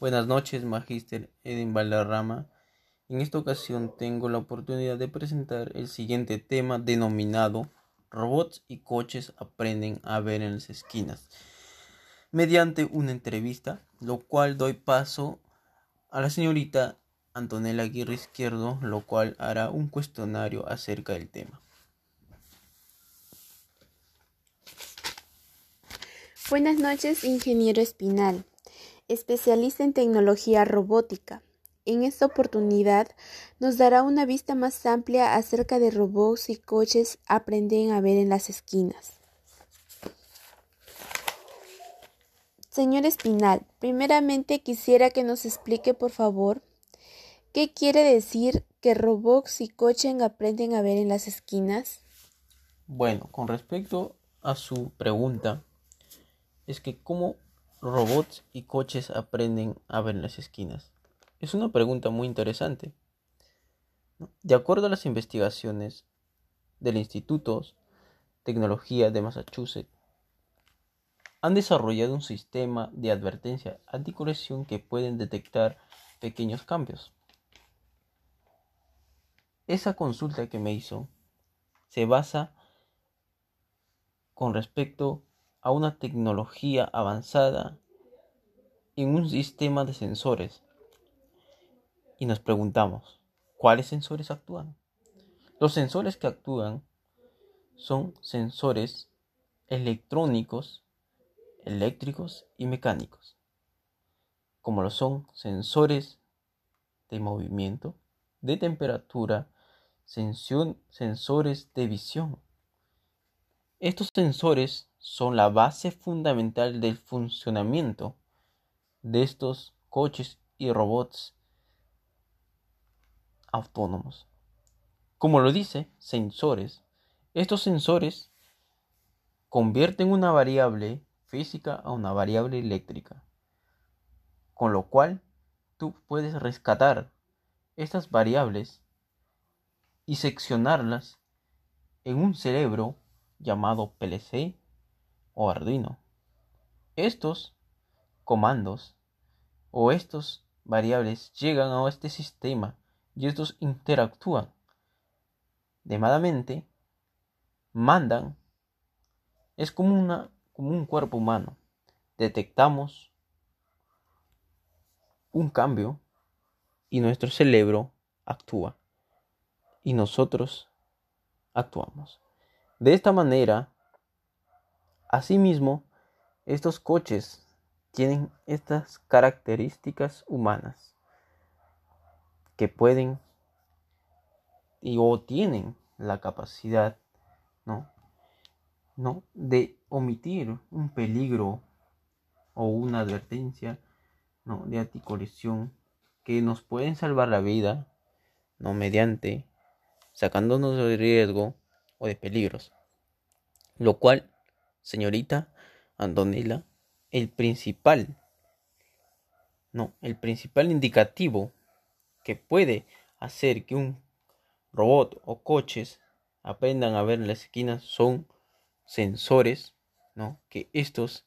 Buenas noches, Magíster Eden Valderrama. En esta ocasión tengo la oportunidad de presentar el siguiente tema denominado Robots y coches aprenden a ver en las esquinas, mediante una entrevista, lo cual doy paso a la señorita Antonella Aguirre Izquierdo, lo cual hará un cuestionario acerca del tema. Buenas noches, ingeniero Espinal, especialista en tecnología robótica. En esta oportunidad nos dará una vista más amplia acerca de robots y coches aprenden a ver en las esquinas. Señor Espinal, primeramente quisiera que nos explique, por favor, qué quiere decir que robots y coches aprenden a ver en las esquinas. Bueno, con respecto a su pregunta, es que cómo robots y coches aprenden a ver las esquinas. Es una pregunta muy interesante. De acuerdo a las investigaciones del Instituto Tecnología de Massachusetts, han desarrollado un sistema de advertencia anticolisión que pueden detectar pequeños cambios. Esa consulta que me hizo se basa con respecto a una tecnología avanzada en un sistema de sensores. Y nos preguntamos, ¿cuáles sensores actúan? Los sensores que actúan son sensores electrónicos, eléctricos y mecánicos, como lo son sensores de movimiento, de temperatura, sensores de visión. Estos sensores son la base fundamental del funcionamiento de estos coches y robots autónomos. Como lo dice, sensores. Estos sensores convierten una variable física a una variable eléctrica, con lo cual tú puedes rescatar estas variables y seccionarlas en un cerebro llamado PLC o Arduino. Estos comandos o estos variables llegan a este sistema y estos interactúan. Demadamente, mandan, es como, una, como un cuerpo humano. Detectamos un cambio y nuestro cerebro actúa y nosotros actuamos. De esta manera, Asimismo, estos coches tienen estas características humanas que pueden y o tienen la capacidad ¿no? ¿no? de omitir un peligro o una advertencia de anticolisión que nos pueden salvar la vida no mediante sacándonos de riesgo o de peligros lo cual señorita Antonella, el principal, no, el principal indicativo que puede hacer que un robot o coches aprendan a ver en las esquinas son sensores, ¿no? Que estos,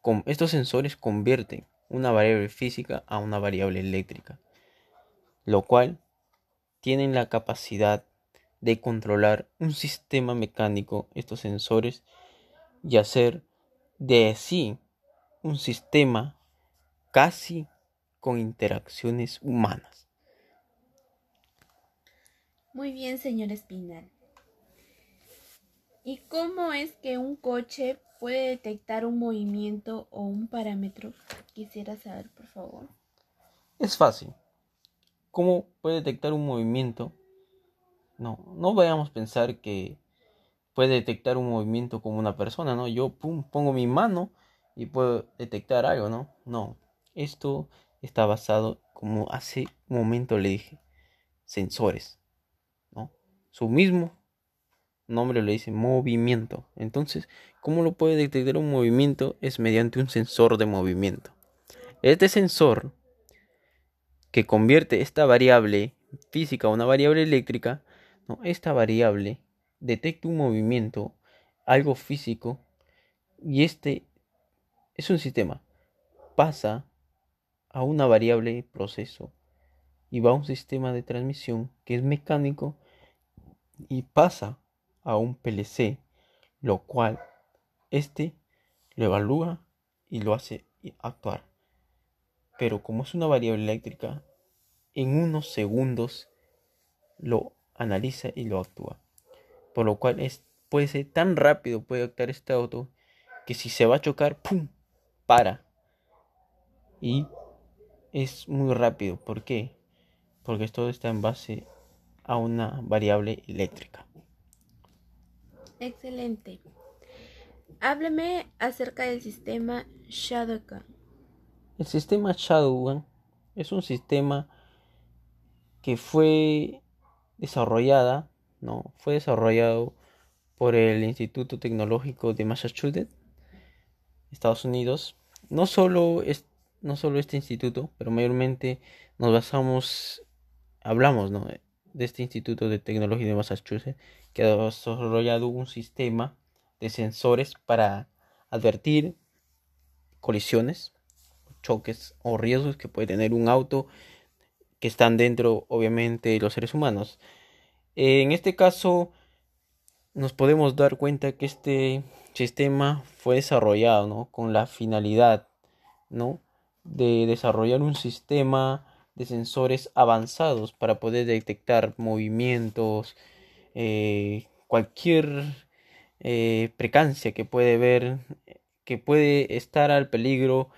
con, estos sensores convierten una variable física a una variable eléctrica, lo cual tienen la capacidad de controlar un sistema mecánico, estos sensores, y hacer de sí un sistema casi con interacciones humanas. Muy bien, señor Espinal. ¿Y cómo es que un coche puede detectar un movimiento o un parámetro? Quisiera saber, por favor. Es fácil. ¿Cómo puede detectar un movimiento? No, no vayamos a pensar que puede detectar un movimiento como una persona, ¿no? Yo pum, pongo mi mano y puedo detectar algo, ¿no? No, esto está basado, como hace un momento le dije, sensores, ¿no? Su mismo nombre le dice movimiento. Entonces, ¿cómo lo puede detectar un movimiento? Es mediante un sensor de movimiento. Este sensor que convierte esta variable física a una variable eléctrica, ¿no? esta variable detecta un movimiento, algo físico, y este es un sistema. Pasa a una variable proceso y va a un sistema de transmisión que es mecánico y pasa a un PLC, lo cual este lo evalúa y lo hace actuar. Pero como es una variable eléctrica, en unos segundos lo analiza y lo actúa. Por lo cual es, puede ser tan rápido, puede actuar este auto, que si se va a chocar, ¡pum! para. Y es muy rápido. ¿Por qué? Porque todo está en base a una variable eléctrica. Excelente. Hábleme acerca del sistema Shadowgun. El sistema Shadowgun es un sistema que fue desarrollada, no, fue desarrollado por el Instituto Tecnológico de Massachusetts, Estados Unidos. No solo, es, no solo este instituto, pero mayormente nos basamos, hablamos ¿no? de este Instituto de Tecnología de Massachusetts, que ha desarrollado un sistema de sensores para advertir colisiones, choques o riesgos que puede tener un auto que están dentro, obviamente, de los seres humanos. En este caso, nos podemos dar cuenta que este sistema fue desarrollado ¿no? con la finalidad ¿no? de desarrollar un sistema de sensores avanzados para poder detectar movimientos, eh, cualquier eh, precancia que puede ver, que puede estar al peligro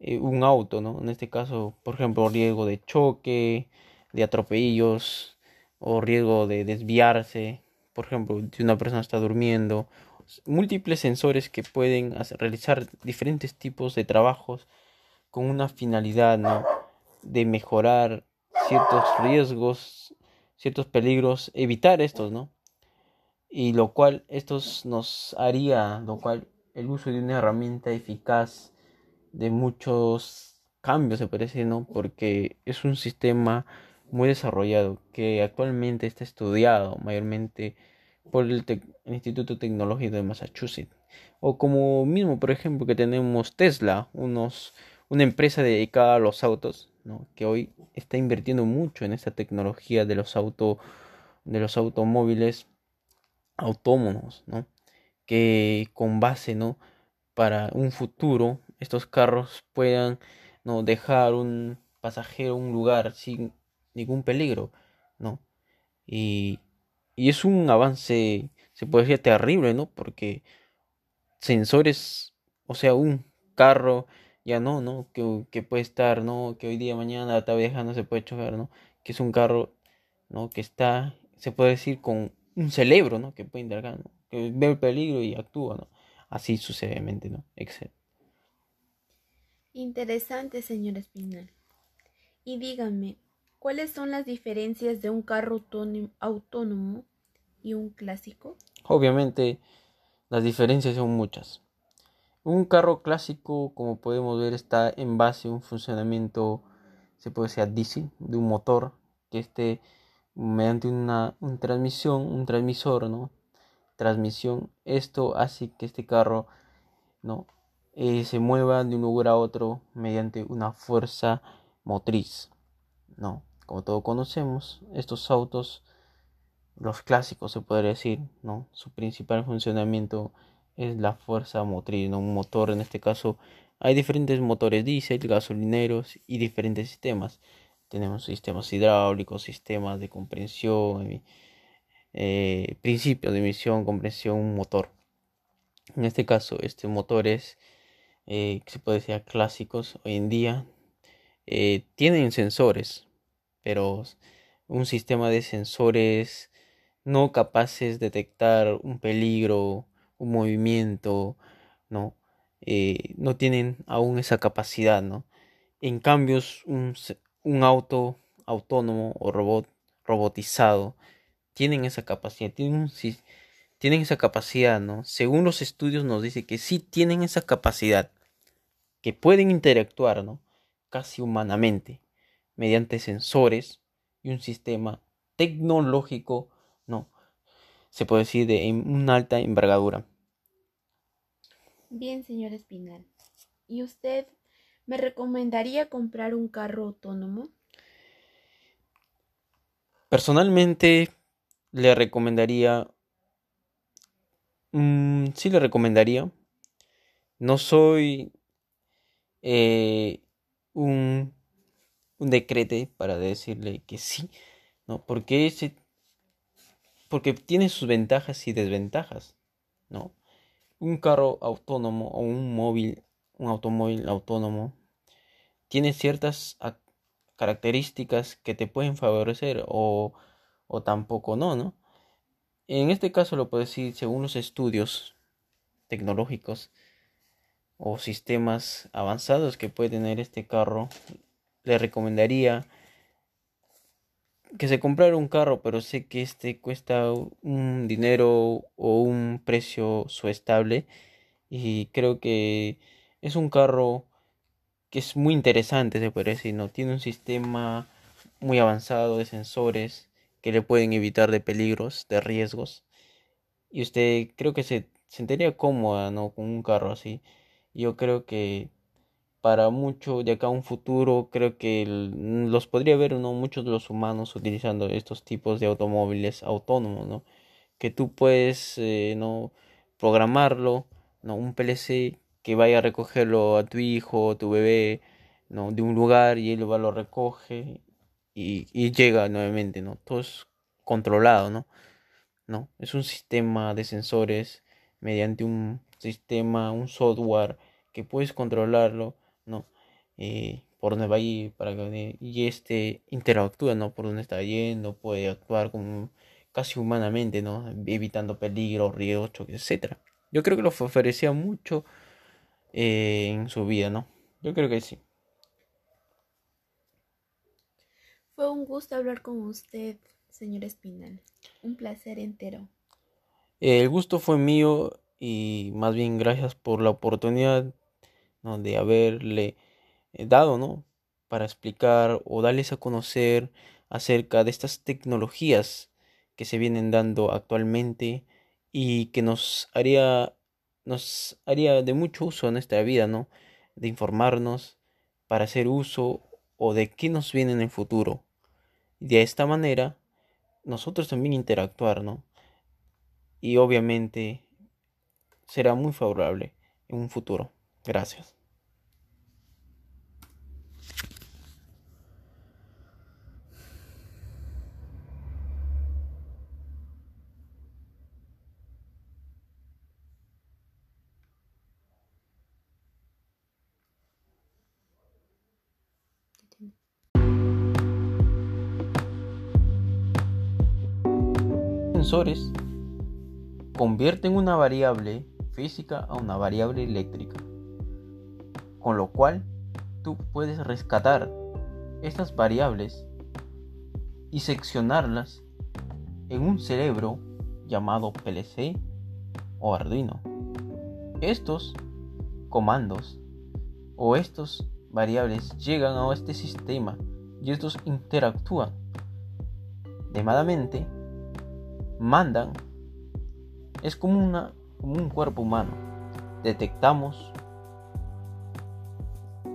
eh, un auto, ¿no? En este caso, por ejemplo, riesgo de choque, de atropellos o riesgo de desviarse, por ejemplo, si una persona está durmiendo, múltiples sensores que pueden realizar diferentes tipos de trabajos con una finalidad, ¿no? De mejorar ciertos riesgos, ciertos peligros, evitar estos, ¿no? Y lo cual estos nos haría, lo cual el uso de una herramienta eficaz de muchos cambios, se parece, ¿no? Porque es un sistema muy desarrollado que actualmente está estudiado mayormente por el, Instituto Tecnológico de Massachusetts. O como mismo, por ejemplo, que tenemos Tesla, unos, una empresa dedicada a los autos, ¿no? que hoy está invirtiendo mucho en esta tecnología de los, auto, de los automóviles autónomos, ¿no? que con base ¿no? para un futuro estos carros puedan no dejar un pasajero un lugar sin ningún peligro, ¿no? Y, y es un avance, se puede decir, terrible, ¿no? Porque sensores, o sea, un carro, ya no, ¿no? Que, que puede estar, ¿no? Que hoy día, mañana, la vieja no se puede chocar, ¿no? Que es un carro, ¿no? Que está, se puede decir, con un cerebro, ¿no? Que puede indagar, ¿no? Que ve el peligro y actúa, ¿no? Así sucesivamente, ¿no? Excelente. Interesante, señor Espinal. Y dígame, ¿cuáles son las diferencias de un carro autónomo y un clásico? Obviamente, las diferencias son muchas. Un carro clásico, como podemos ver, está en base a un funcionamiento, se puede decir, diesel, de un motor que esté mediante una, transmisión, un transmisor, ¿no? Transmisión. Esto hace que este carro, ¿no? Eh, se mueva de un lugar a otro mediante una fuerza motriz. No, como todos conocemos, estos autos, los clásicos se podría decir, ¿no? Su principal funcionamiento es la fuerza motriz, ¿no? Un motor, en este caso, hay diferentes motores diésel, gasolineros y diferentes sistemas. Tenemos sistemas hidráulicos, sistemas de comprensión, eh, principios de emisión, compresión, motor. En este caso, este motor es eh, que se puede decir clásicos hoy en día, eh, tienen sensores, pero un sistema de sensores no capaces de detectar un peligro, un movimiento, ¿no? Eh, no tienen aún esa capacidad, ¿no? En cambio, un, un auto autónomo o robot robotizado tienen esa capacidad, tienen, tienen esa capacidad, ¿no? Según los estudios nos dice que sí tienen esa capacidad, que pueden interactuar ¿no? casi humanamente mediante sensores y un sistema tecnológico, no, se puede decir de una alta envergadura. Bien, señor Espinal. ¿Y usted ¿Me recomendaría comprar un carro autónomo? Personalmente le recomendaría, mm, sí le recomendaría. No soy eh, un, un decrete para decirle que sí, ¿no? Porque ese, porque tiene sus ventajas y desventajas, ¿no? Un carro autónomo o un móvil, un automóvil autónomo tiene ciertas características que te pueden favorecer o, o tampoco no, ¿no? En este caso lo puedo decir según los estudios tecnológicos o sistemas avanzados que puede tener este carro, le recomendaría que se comprara un carro, pero sé que este cuesta un dinero o un precio estable y creo que es un carro que es muy interesante, se puede decir, ¿no? Tiene un sistema muy avanzado de sensores que le pueden evitar de peligros, de riesgos. Y usted creo que se sentiría cómoda, ¿no? Con un carro así. Yo creo que para mucho de acá a un futuro, creo que los podría ver, ¿no? Muchos de los humanos utilizando estos tipos de automóviles autónomos, ¿no? Que tú puedes, eh, ¿no? Programarlo, ¿no? Un PLC que vaya a recogerlo a tu hijo, tu bebé, ¿no? De un lugar y él va, lo recoge y, y llega nuevamente, ¿no? Todo es controlado, ¿no? ¿no? Es un sistema de sensores mediante un sistema, un software que puedes controlarlo, ¿no? Eh, por dónde va a ir, para que, y este interactúa, ¿no? Por dónde está yendo, puede actuar como casi humanamente, ¿no? Evitando peligro, riesgos, etc. Yo creo que lo ofrecía mucho eh, en su vida, ¿no? Yo creo que sí. Fue un gusto hablar con usted, señor Espinal. Un placer entero. El gusto fue mío y más bien gracias por la oportunidad de haberle eh, dado, ¿no? Para explicar o darles a conocer acerca de estas tecnologías que se vienen dando actualmente y que nos haría nos haría de mucho uso en nuestra vida, ¿no? De informarnos para hacer uso o de qué nos viene en el futuro. De esta manera, nosotros también interactuar, ¿no? Y obviamente será muy favorable en un futuro. Gracias. Convierten una variable física a una variable eléctrica, con lo cual tú puedes rescatar estas variables y seccionarlas en un cerebro llamado PLC o Arduino. Estos comandos o estos variables llegan a este sistema y estos interactúan. Demadamente mandan es como, una, como un cuerpo humano. Detectamos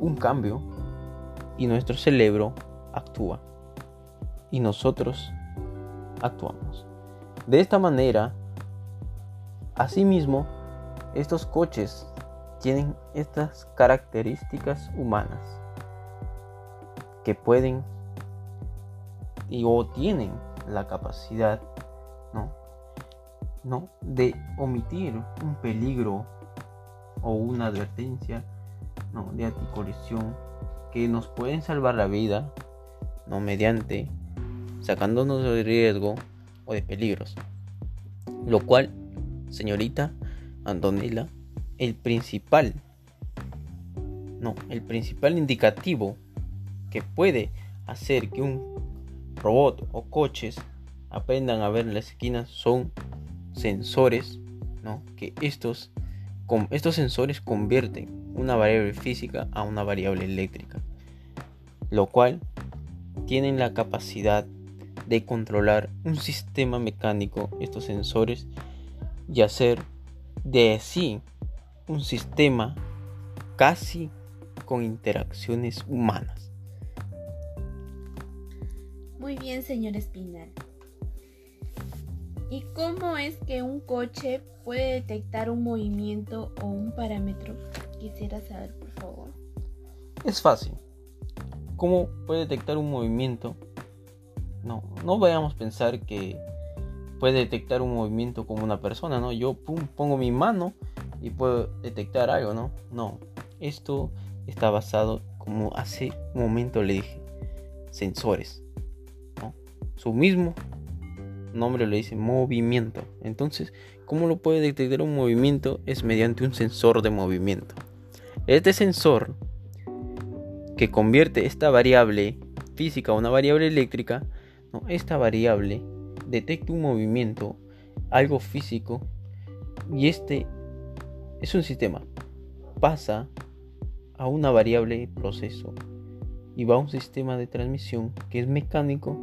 un cambio y nuestro cerebro actúa y nosotros actuamos. De esta manera, asimismo, estos coches tienen estas características humanas que pueden y o tienen la capacidad. ¿No? de omitir un peligro o una advertencia ¿no? de anticolisión que nos pueden salvar la vida no mediante sacándonos de riesgo o de peligros lo cual señorita Antonella el principal no el principal indicativo que puede hacer que un robot o coches aprendan a ver las esquinas son sensores, ¿no? Que estos, con, estos sensores convierten una variable física a una variable eléctrica, lo cual tienen la capacidad de controlar un sistema mecánico, estos sensores, y hacer de sí un sistema casi con interacciones humanas. Muy bien, señor Espinal. ¿Y cómo es que un coche puede detectar un movimiento o un parámetro? Quisiera saber, por favor. Es fácil. ¿Cómo puede detectar un movimiento? No, no vayamos a pensar que puede detectar un movimiento como una persona, ¿no? Yo pongo mi mano y puedo detectar algo, ¿no? No, esto está basado, como hace un momento le dije, sensores, ¿no? Su mismo nombre le dice movimiento. Entonces, ¿cómo lo puede detectar un movimiento? Es mediante un sensor de movimiento. Este sensor que convierte esta variable física a una variable eléctrica, esta variable detecta un movimiento, algo físico, y este es un sistema. Pasa a una variable proceso y va a un sistema de transmisión que es mecánico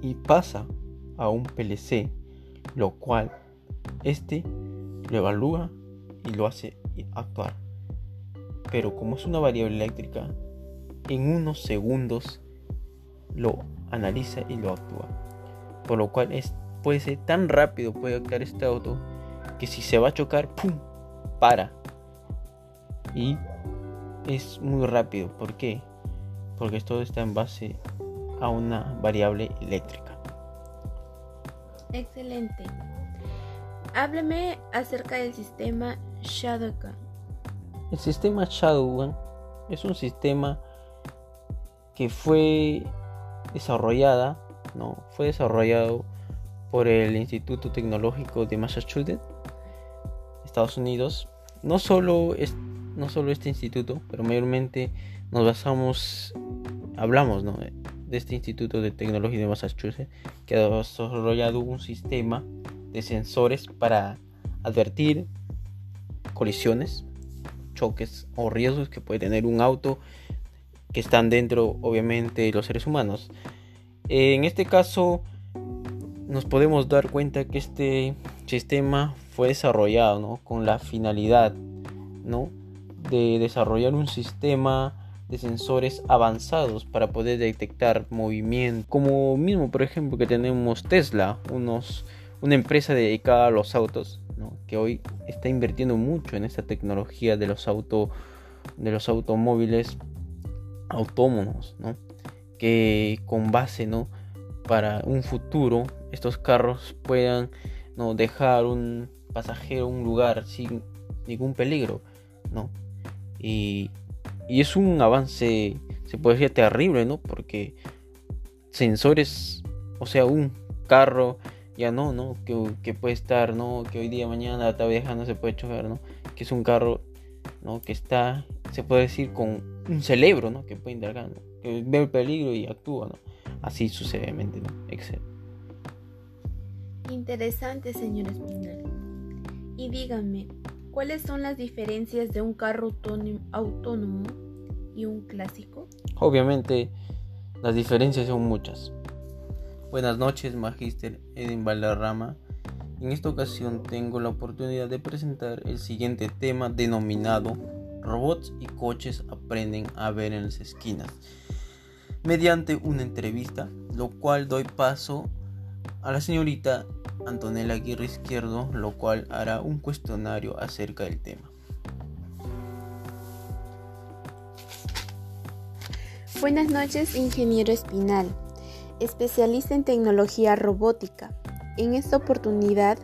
y pasa a un PLC, lo cual este lo evalúa y lo hace actuar. Pero como es una variable eléctrica, en unos segundos lo analiza y lo actúa. Por lo cual es, puede ser tan rápido, puede actuar este auto, que si se va a chocar, ¡pum! Para. Y es muy rápido. ¿Por qué? Porque todo está en base a una variable eléctrica. Excelente. Hábleme acerca del sistema Shadowgun. El sistema Shadowgun es un sistema que fue desarrollada no, fue desarrollado por el Instituto Tecnológico de Massachusetts, Estados Unidos. No solo, es, no solo este instituto, pero mayormente nos basamos, hablamos de este Instituto de Tecnología de Massachusetts, que ha desarrollado un sistema de sensores para advertir colisiones, choques o riesgos que puede tener un auto que están dentro, obviamente, de los seres humanos. En este caso nos podemos dar cuenta que este sistema fue desarrollado con la finalidad ¿no? de desarrollar un sistema de sensores avanzados para poder detectar movimiento. Como mismo, por ejemplo, que tenemos Tesla, unos, una empresa dedicada a los autos, que hoy está invirtiendo mucho en esta tecnología de los, auto, de los automóviles autónomos. ¿no? que con base ¿no? para un futuro estos carros puedan ¿no? dejar un pasajero un lugar sin ningún peligro ¿no? y, y es un avance se puede decir terrible ¿no? porque sensores o sea un carro ya no, ¿no? Que, puede estar, ¿no? Que hoy día, mañana, vez no se puede chocar, ¿no? Que es un carro, ¿no? Que está, se puede decir, con un cerebro, ¿no? Que puede indagar, ¿no? que ve el peligro y actúa, ¿no? Así sucesivamente, ¿no? Interesante, señor Espinal. Y dígame, ¿cuáles son las diferencias de un carro autónomo y un clásico? Obviamente, las diferencias son muchas. Buenas noches, Magíster Eden Valderrama. En esta ocasión tengo la oportunidad de presentar el siguiente tema denominado Robots y coches aprenden a ver en las esquinas mediante una entrevista, lo cual doy paso a la señorita Antonella Aguirre Izquierdo, lo cual hará un cuestionario acerca del tema. Buenas noches, ingeniero Espinal, especialista en tecnología robótica. En esta oportunidad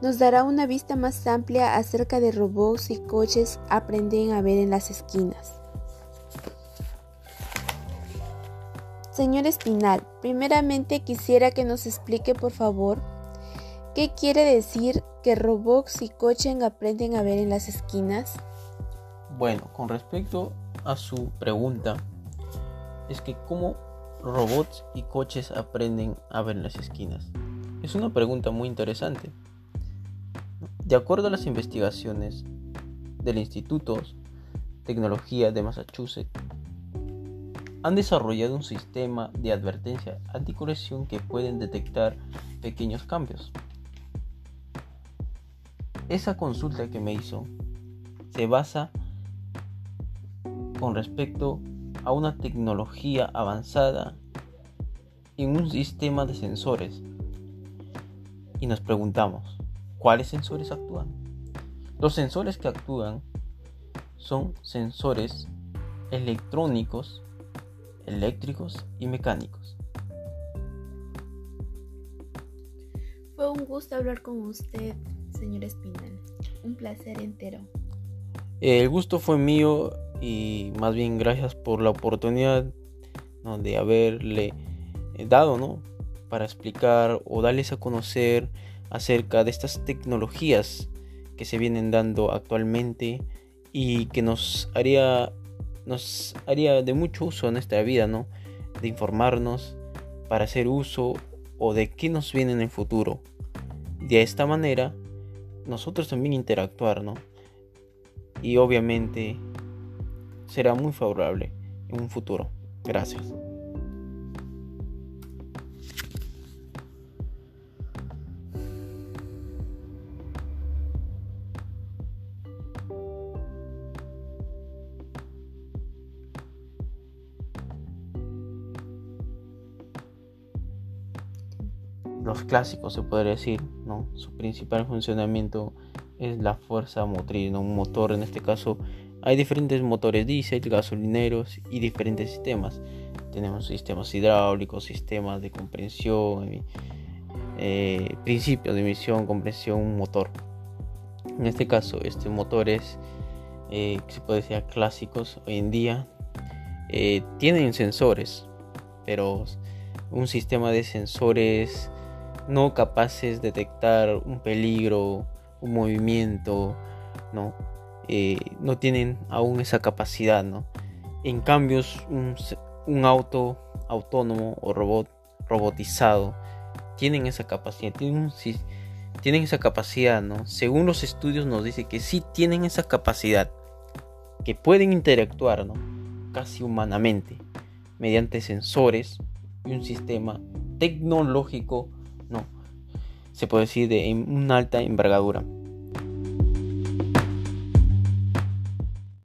nos dará una vista más amplia acerca de robots y coches aprenden a ver en las esquinas. Señor Espinal, primeramente quisiera que nos explique por favor qué quiere decir que robots y coches aprenden a ver en las esquinas. Bueno, con respecto a su pregunta, es que cómo robots y coches aprenden a ver en las esquinas. Es una pregunta muy interesante. De acuerdo a las investigaciones del Instituto Tecnología de Massachusetts, han desarrollado un sistema de advertencia anticolisión que pueden detectar pequeños cambios. Esa consulta que me hizo se basa con respecto a una tecnología avanzada en un sistema de sensores. Y nos preguntamos, ¿cuáles sensores actúan? Los sensores que actúan son sensores electrónicos, eléctricos y mecánicos. Fue un gusto hablar con usted, señor Espinal. Un placer entero. El gusto fue mío y más bien gracias por la oportunidad de haberle dado, ¿no? Para explicar o darles a conocer acerca de estas tecnologías que se vienen dando actualmente y que nos haría nos haría de mucho uso en nuestra vida, ¿no? De informarnos para hacer uso o de qué nos viene en el futuro. De esta manera, nosotros también interactuar, ¿no? Y obviamente será muy favorable en un futuro. Gracias. Los clásicos se podría decir, ¿no? Su principal funcionamiento es la fuerza motriz, ¿no? Un motor, en este caso, hay diferentes motores diésel, gasolineros y diferentes sistemas. Tenemos sistemas hidráulicos, sistemas de comprensión, eh, principios de emisión, compresión, motor. En este caso, este motor es, eh, se puede decir, clásicos hoy en día. Eh, tienen sensores, pero un sistema de sensores no capaces de detectar un peligro, un movimiento, ¿no? Eh, no tienen aún esa capacidad, ¿no? En cambio, un, auto autónomo o robot robotizado tienen esa capacidad, tienen, esa capacidad, ¿no? Según los estudios nos dice que sí tienen esa capacidad, que pueden interactuar, ¿no? Casi humanamente, mediante sensores y un sistema tecnológico no, se puede decir de una alta envergadura.